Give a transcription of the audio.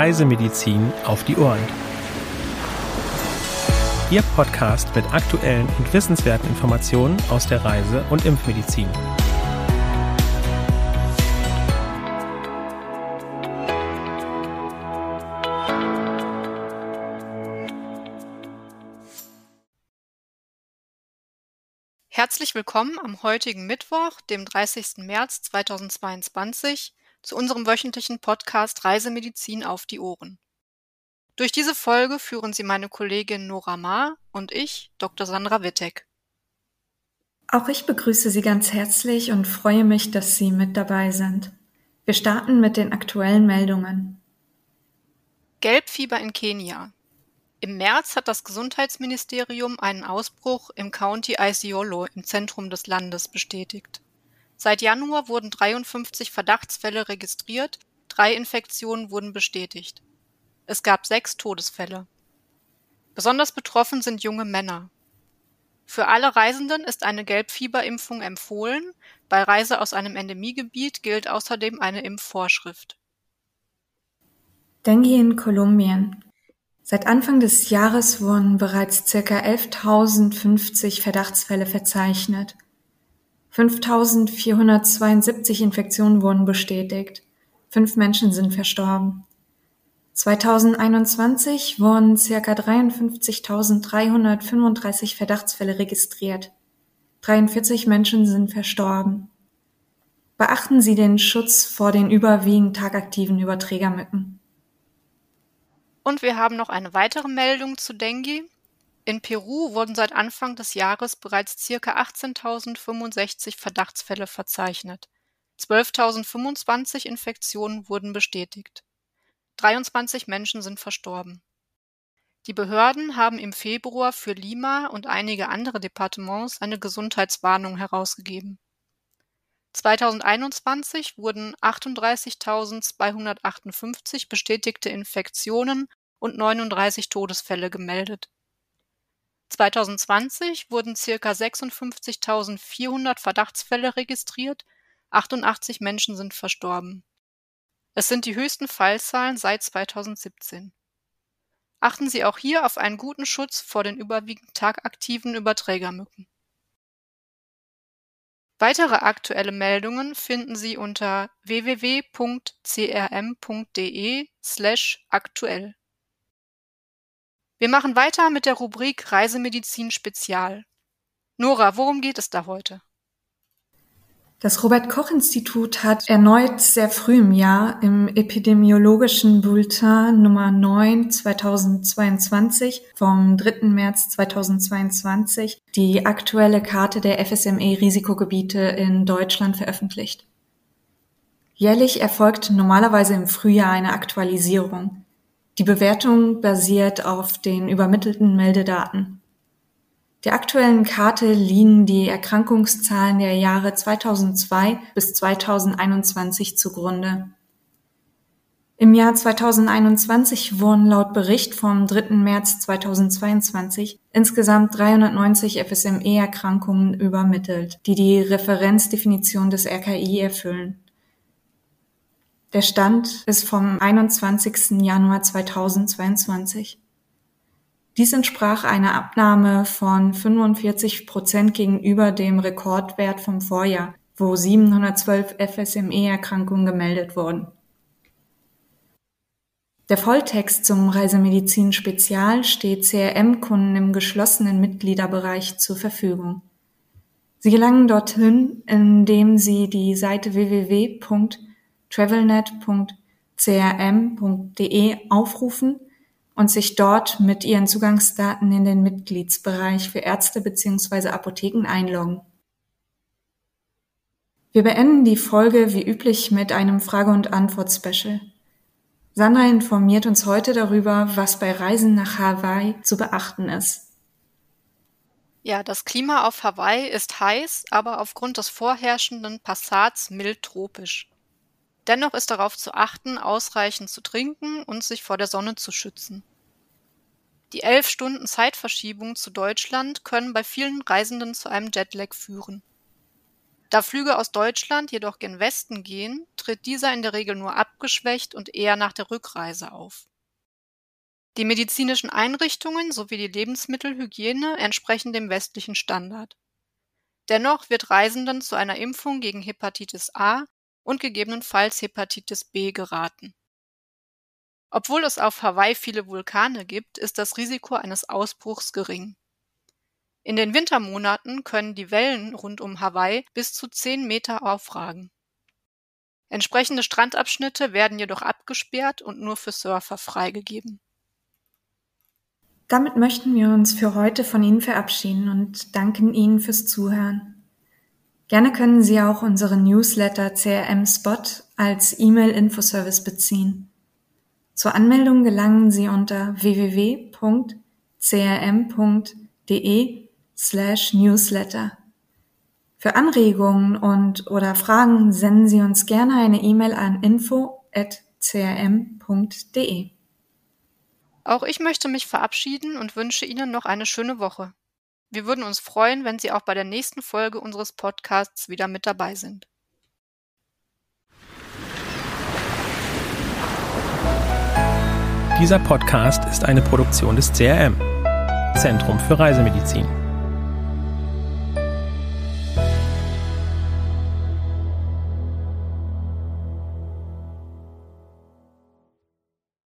Reisemedizin auf die Ohren. Ihr Podcast mit aktuellen und wissenswerten Informationen aus der Reise- und Impfmedizin. Herzlich willkommen am heutigen Mittwoch, dem 30. März 2022, zu unserem wöchentlichen Podcast Reisemedizin auf die Ohren. Durch diese Folge führen Sie meine Kollegin Nora Ma und ich, Dr. Sandra Wittek. Auch ich begrüße Sie ganz herzlich und freue mich, dass Sie mit dabei sind. Wir starten mit den aktuellen Meldungen. Gelbfieber in Kenia. Im März hat das Gesundheitsministerium einen Ausbruch im County Isiolo im Zentrum des Landes bestätigt. Seit Januar wurden 53 Verdachtsfälle registriert, drei Infektionen wurden bestätigt. Es gab sechs Todesfälle. Besonders betroffen sind junge Männer. Für alle Reisenden ist eine Gelbfieberimpfung empfohlen, bei Reise aus einem Endemiegebiet gilt außerdem eine Impfvorschrift. Dengue in Kolumbien. Seit Anfang des Jahres wurden bereits circa 11.050 Verdachtsfälle verzeichnet. 5.472 Infektionen wurden bestätigt. Fünf Menschen sind verstorben. 2021 wurden circa 53.335 Verdachtsfälle registriert. 43 Menschen sind verstorben. Beachten Sie den Schutz vor den überwiegend tagaktiven Überträgermücken. Und wir haben noch eine weitere Meldung zu Dengue. In Peru wurden seit Anfang des Jahres bereits ca. 18.065 Verdachtsfälle verzeichnet. 12.025 Infektionen wurden bestätigt. 23 Menschen sind verstorben. Die Behörden haben im Februar für Lima und einige andere Departements eine Gesundheitswarnung herausgegeben. 2021 wurden 38.258 bestätigte Infektionen und 39 Todesfälle gemeldet. 2020 wurden circa 56.400 Verdachtsfälle registriert, 88 Menschen sind verstorben. Es sind die höchsten Fallzahlen seit 2017. Achten Sie auch hier auf einen guten Schutz vor den überwiegend tagaktiven Überträgermücken. Weitere aktuelle Meldungen finden Sie unter www.crm.de/aktuell. Wir machen weiter mit der Rubrik Reisemedizin Spezial. Nora, worum geht es da heute? Das Robert-Koch-Institut hat erneut sehr früh im Jahr im epidemiologischen Bulletin Nummer 9 2022 vom 3. März 2022 die aktuelle Karte der FSME-Risikogebiete in Deutschland veröffentlicht. Jährlich erfolgt normalerweise im Frühjahr eine Aktualisierung. Die Bewertung basiert auf den übermittelten Meldedaten. Der aktuellen Karte liegen die Erkrankungszahlen der Jahre 2002 bis 2021 zugrunde. Im Jahr 2021 wurden laut Bericht vom 3. März 2022 insgesamt 390 FSME-Erkrankungen übermittelt, die die Referenzdefinition des RKI erfüllen. Der Stand ist vom 21. Januar 2022. Dies entsprach einer Abnahme von 45 Prozent gegenüber dem Rekordwert vom Vorjahr, wo 712 FSME-Erkrankungen gemeldet wurden. Der Volltext zum Reisemedizin Spezial steht CRM-Kunden im geschlossenen Mitgliederbereich zur Verfügung. Sie gelangen dorthin, indem Sie die Seite www.travelnet.crm.de aufrufen und sich dort mit ihren Zugangsdaten in den Mitgliedsbereich für Ärzte bzw. Apotheken einloggen. Wir beenden die Folge wie üblich mit einem Frage- und Antwort-Special. Sandra informiert uns heute darüber, was bei Reisen nach Hawaii zu beachten ist. Ja, das Klima auf Hawaii ist heiß, aber aufgrund des vorherrschenden Passats mild tropisch. Dennoch ist darauf zu achten, ausreichend zu trinken und sich vor der Sonne zu schützen. Die elf Stunden Zeitverschiebung zu Deutschland können bei vielen Reisenden zu einem Jetlag führen. Da Flüge aus Deutschland jedoch gen Westen gehen, tritt dieser in der Regel nur abgeschwächt und eher nach der Rückreise auf. Die medizinischen Einrichtungen sowie die Lebensmittelhygiene entsprechen dem westlichen Standard. Dennoch wird Reisenden zu einer Impfung gegen Hepatitis A und gegebenenfalls Hepatitis B geraten. Obwohl es auf Hawaii viele Vulkane gibt, ist das Risiko eines Ausbruchs gering. In den Wintermonaten können die Wellen rund um Hawaii bis zu 10 Meter aufragen. Entsprechende Strandabschnitte werden jedoch abgesperrt und nur für Surfer freigegeben. Damit möchten wir uns für heute von Ihnen verabschieden und danken Ihnen fürs Zuhören. Gerne können Sie auch unseren Newsletter CRM Spot als E-Mail-Infoservice beziehen. Zur Anmeldung gelangen Sie unter www.crm.de slash newsletter. Für Anregungen und oder Fragen senden Sie uns gerne eine E-Mail an info.crm.de. Auch ich möchte mich verabschieden und wünsche Ihnen noch eine schöne Woche. Wir würden uns freuen, wenn Sie auch bei der nächsten Folge unseres Podcasts wieder mit dabei sind. Dieser Podcast ist eine Produktion des CRM, Zentrum für Reisemedizin.